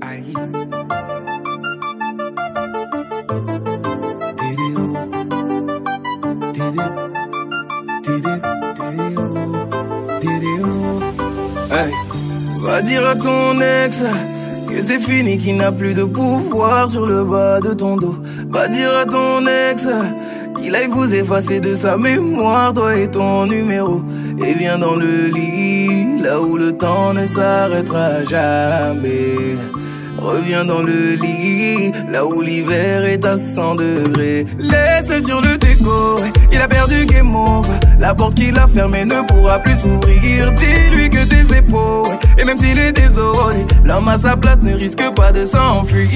aïe. Va dire à ton ex que c'est fini, qu'il n'a plus de pouvoir sur le bas de ton dos. Va dire à ton ex qu'il aille vous effacer de sa mémoire, toi et ton numéro. Et viens dans le lit, là où le temps ne s'arrêtera jamais. Reviens dans le lit, là où l'hiver est à 100 degrés. Laisse-le sur le déco, il a perdu game over. La porte qu'il a fermée ne pourra plus s'ouvrir. Dis-lui que tes épaules, et même s'il est désolé, l'homme à sa place ne risque pas de s'enfuir.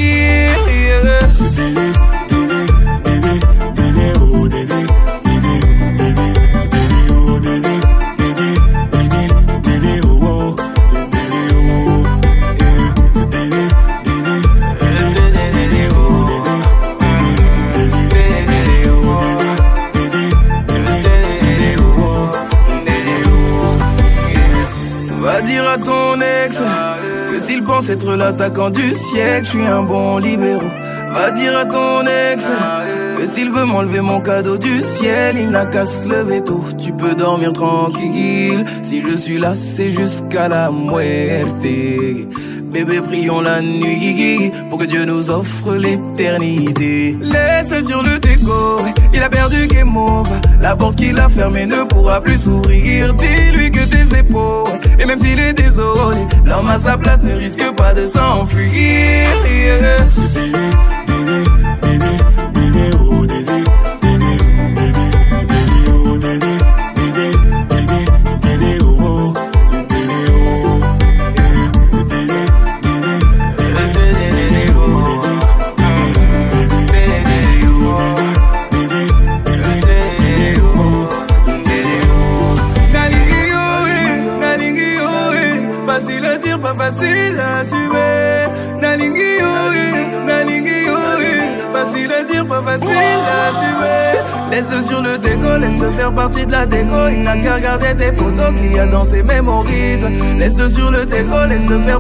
Être l'attaquant du siècle, je suis un bon libéraux. Va dire à ton ex que s'il veut m'enlever mon cadeau du ciel, il n'a qu'à se lever tôt. Tu peux dormir tranquille. Si je suis là, c'est jusqu'à la muerte. Bébé, prions la nuit pour que Dieu nous offre l'éternité. Laisse-le sur le déco, il a perdu game over. La porte qu'il a fermée ne pourra plus s'ouvrir. Dis-lui que tes épaules, et même s'il est désolé, l'homme à sa place ne risque pas de s'enfuir.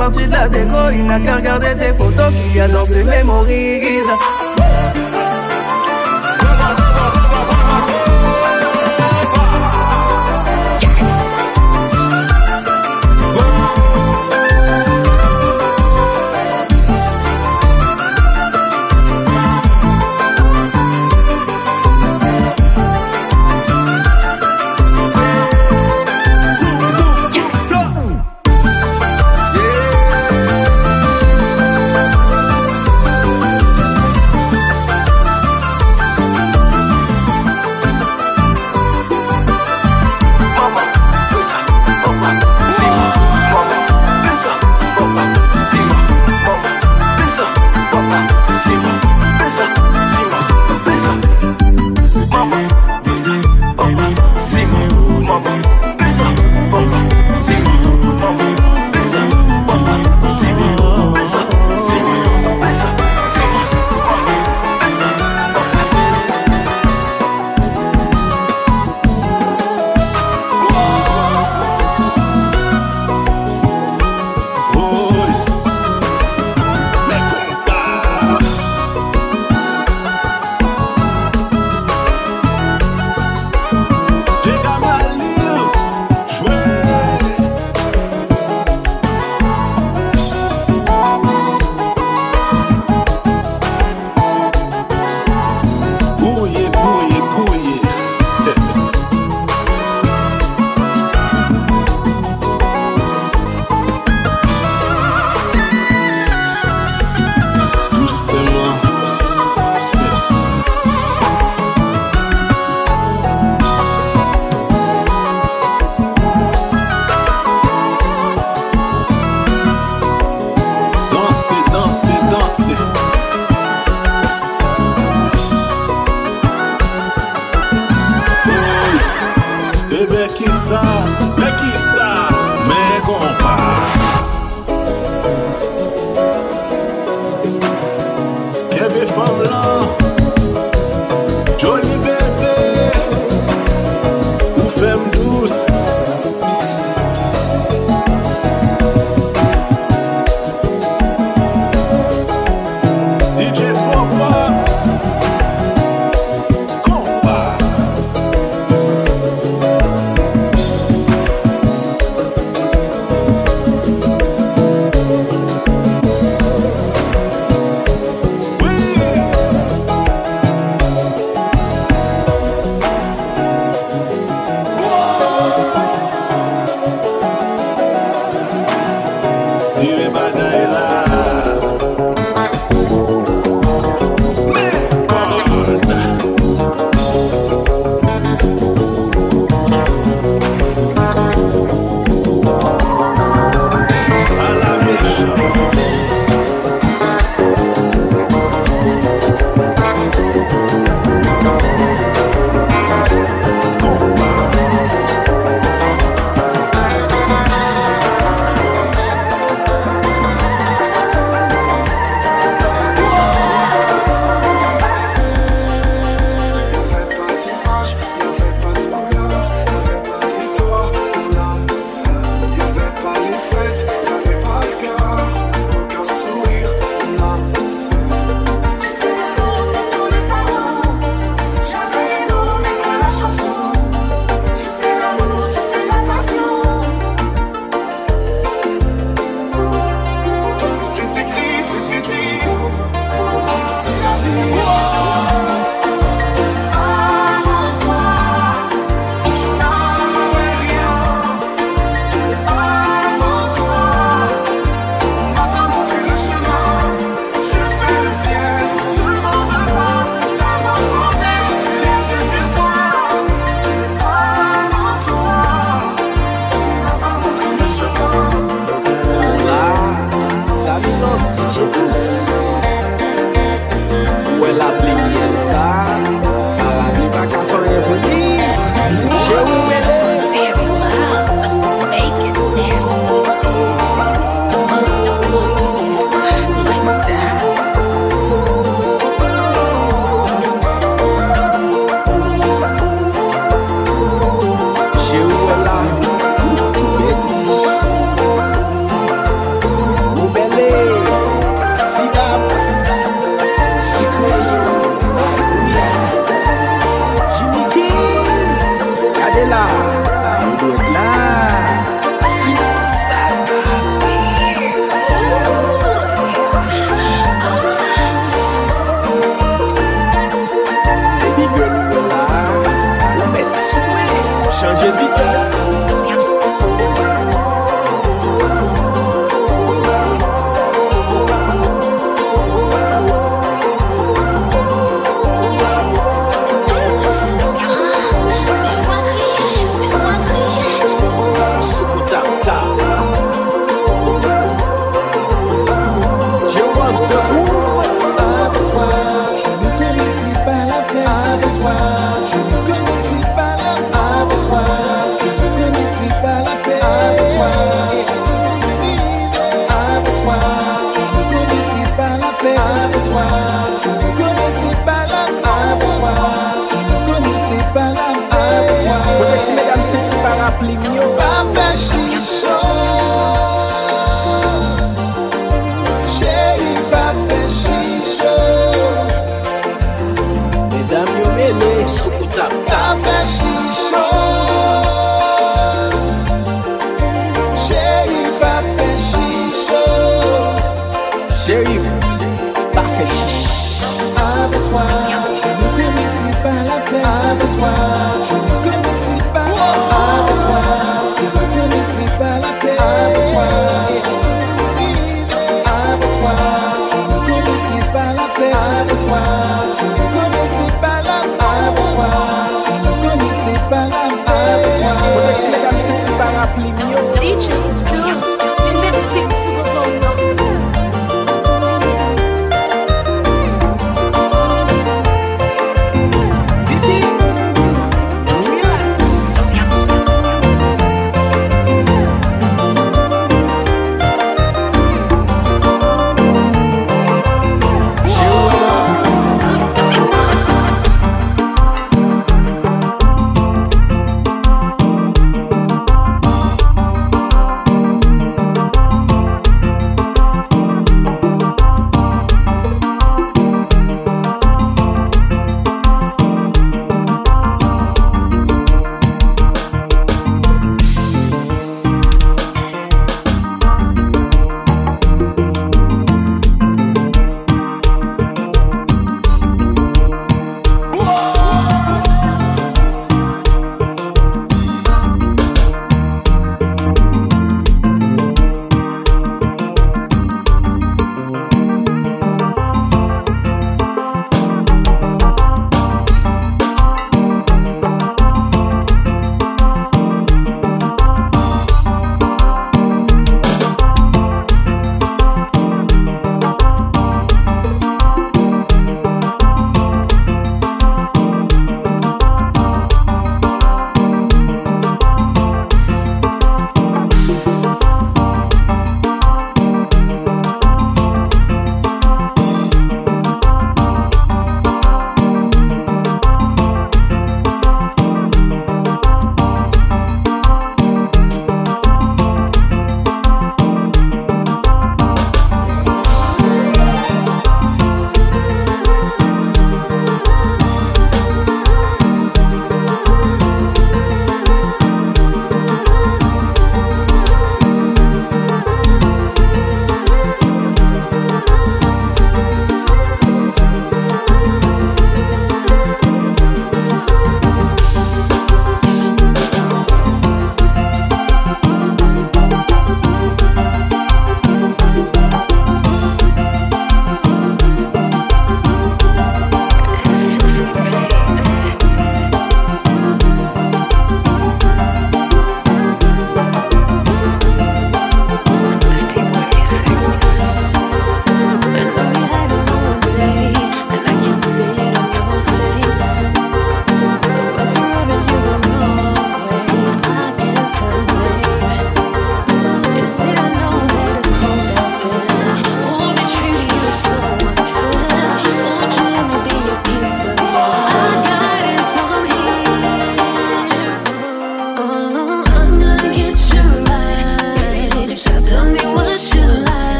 Partie de la déco. Il n'a qu'à regarder tes photos qu'il y a dans ses mémories.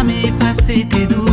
Jamais effacer tes doutes.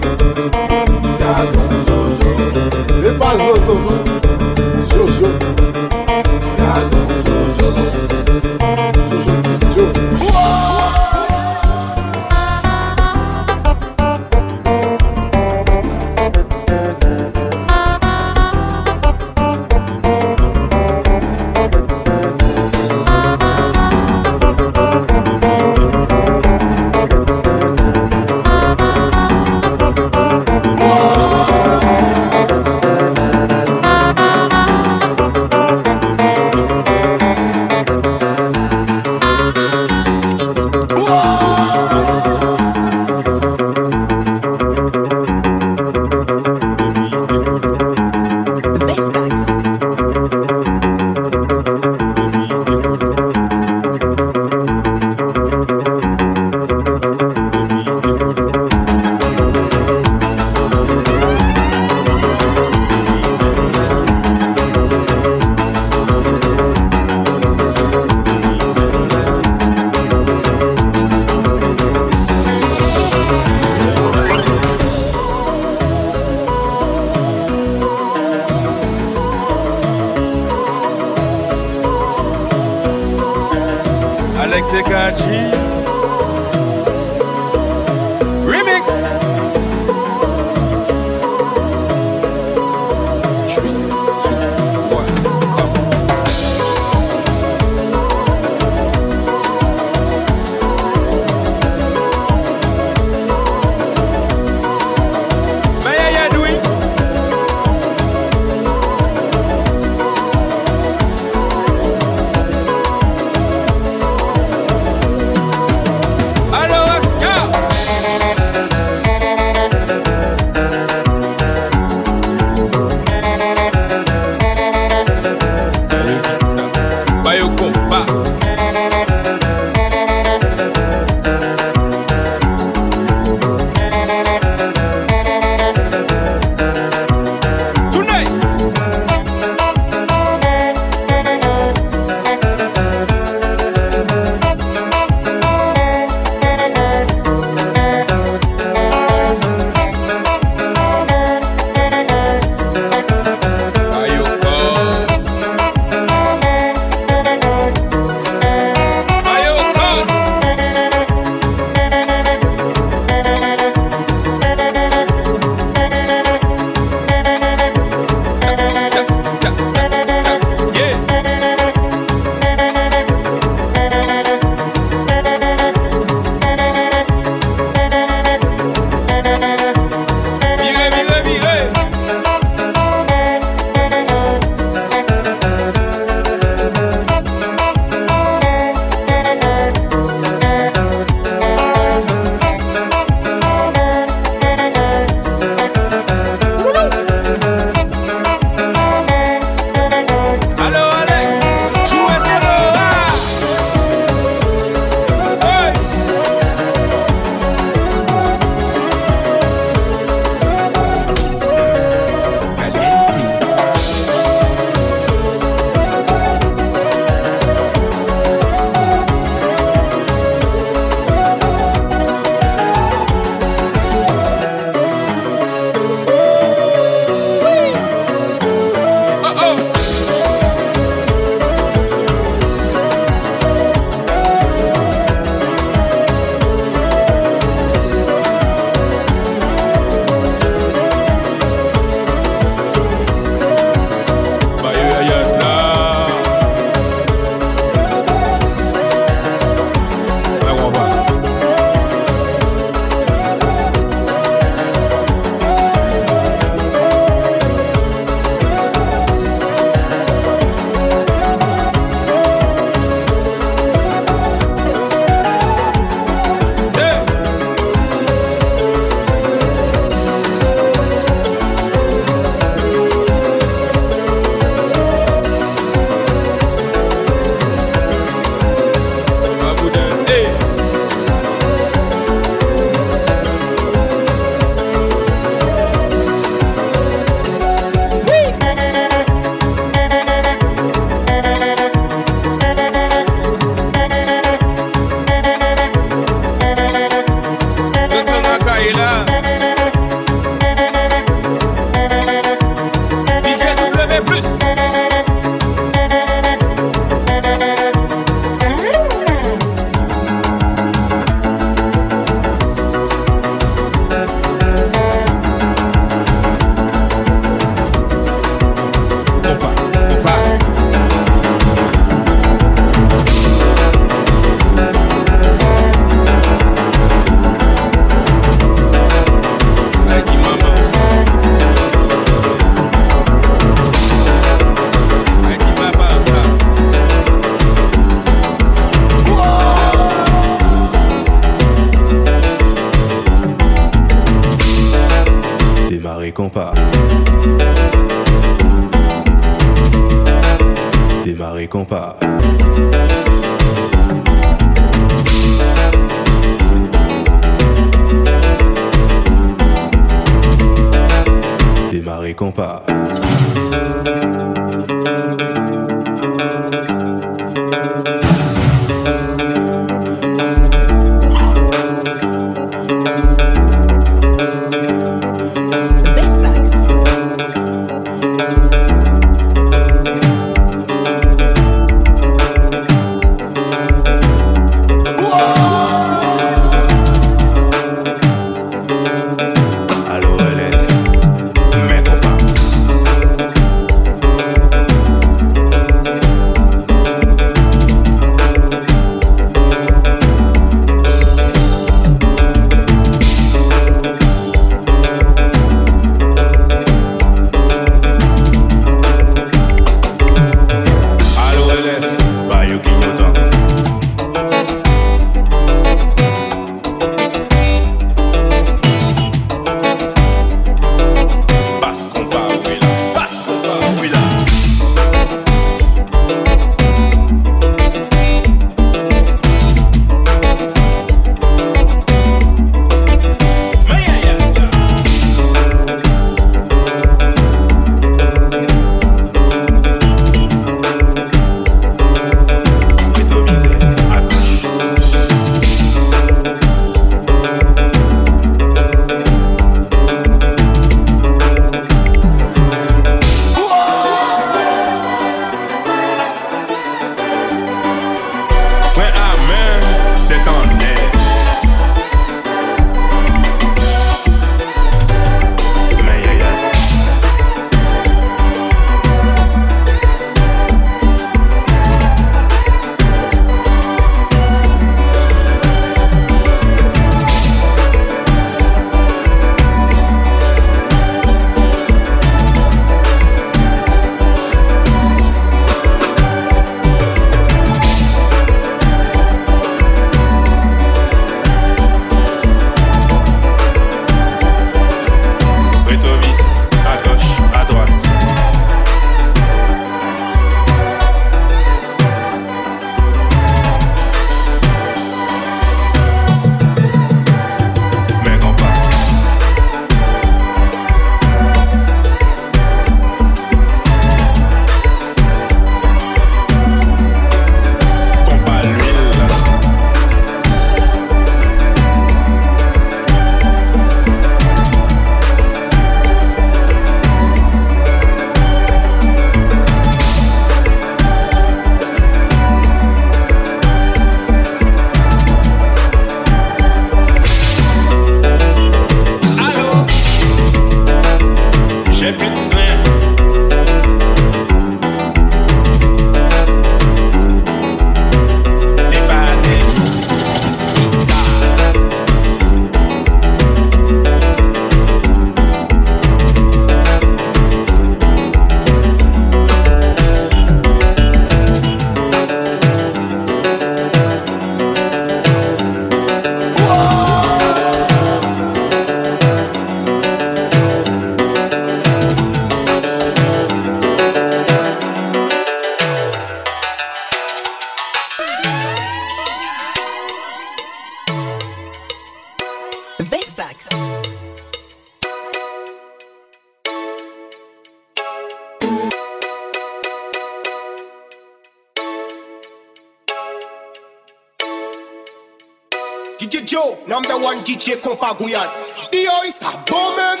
kitje kompa gouyat Diyo yi sa bon men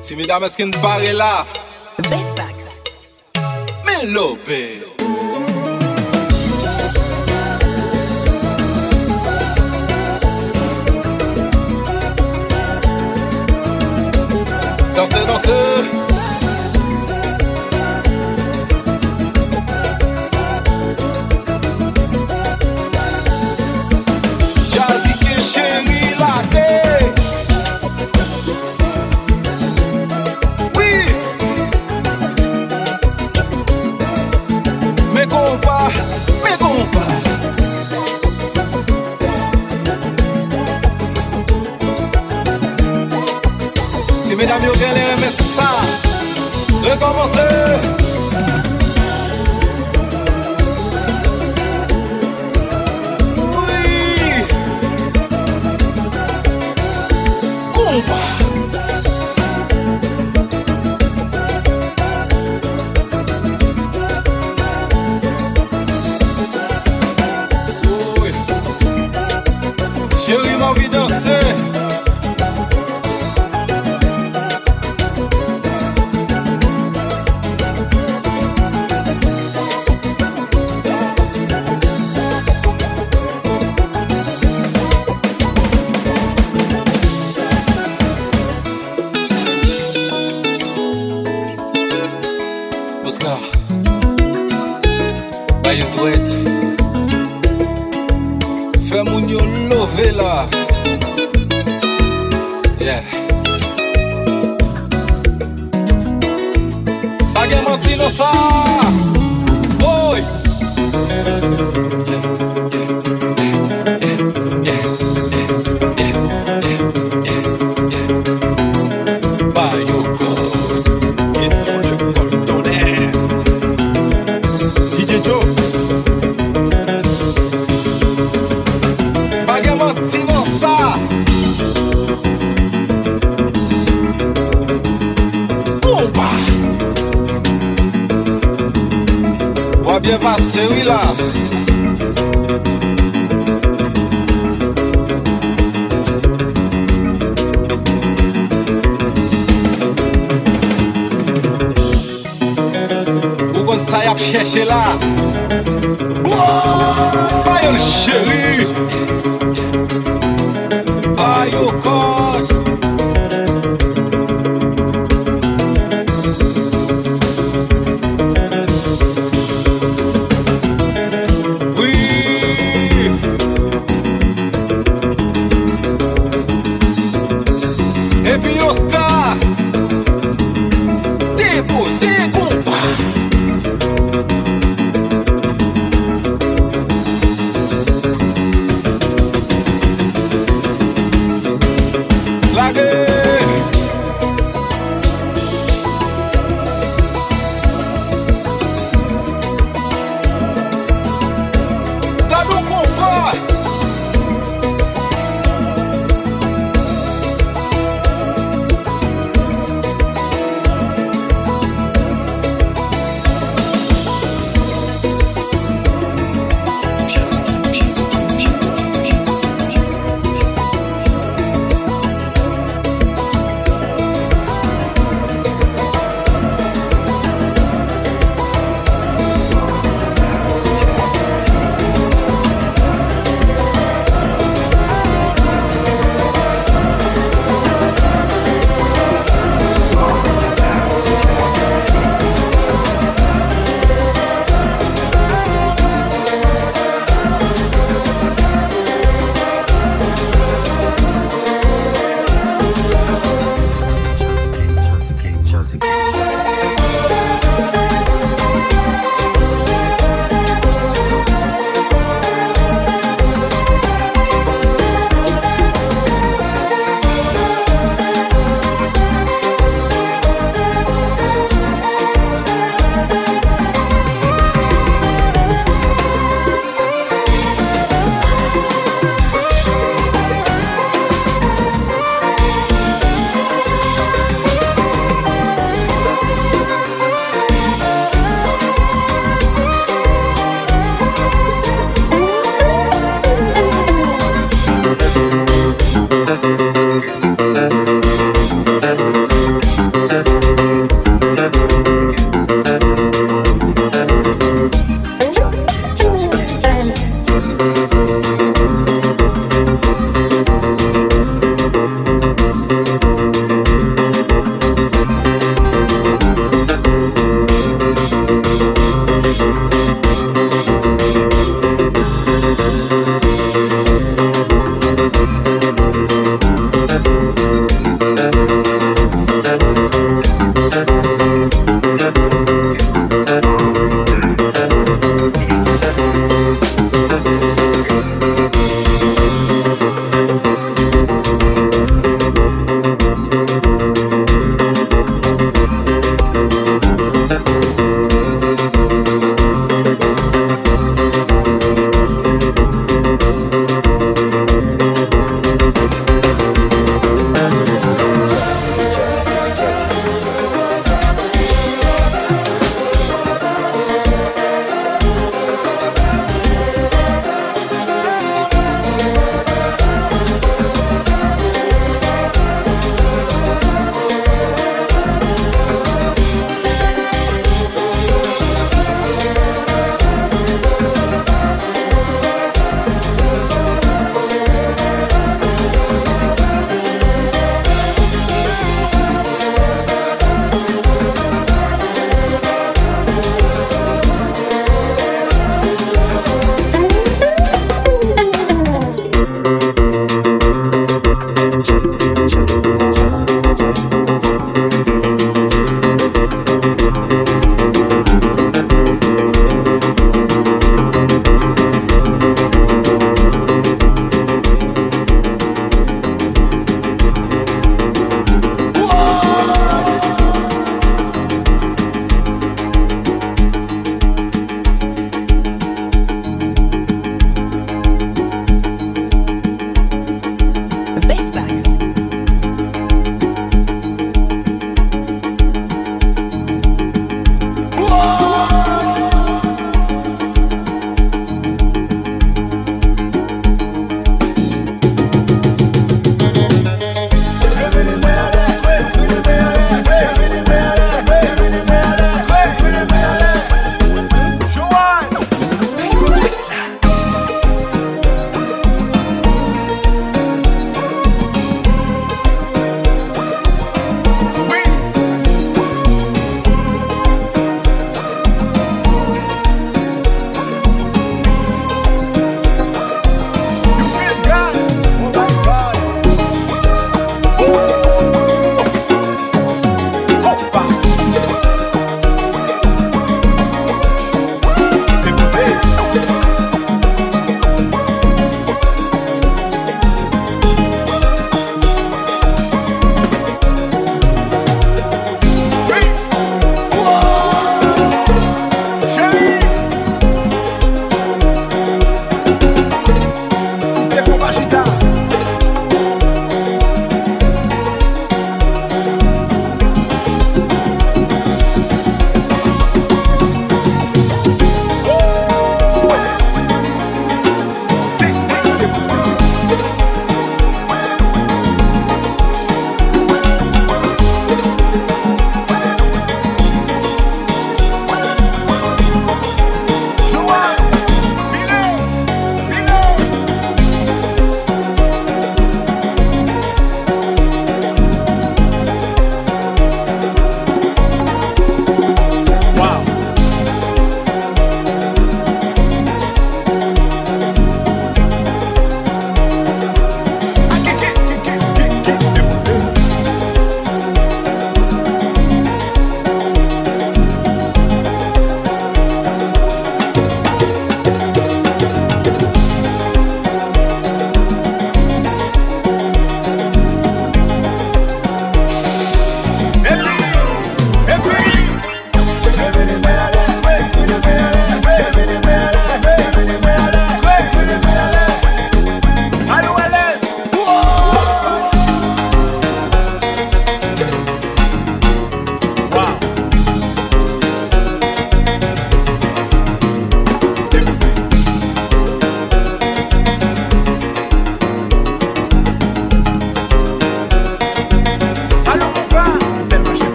Si mi dam eskin pare la Bestax Men lope Danse, danse jamais ça recommencer. Combat.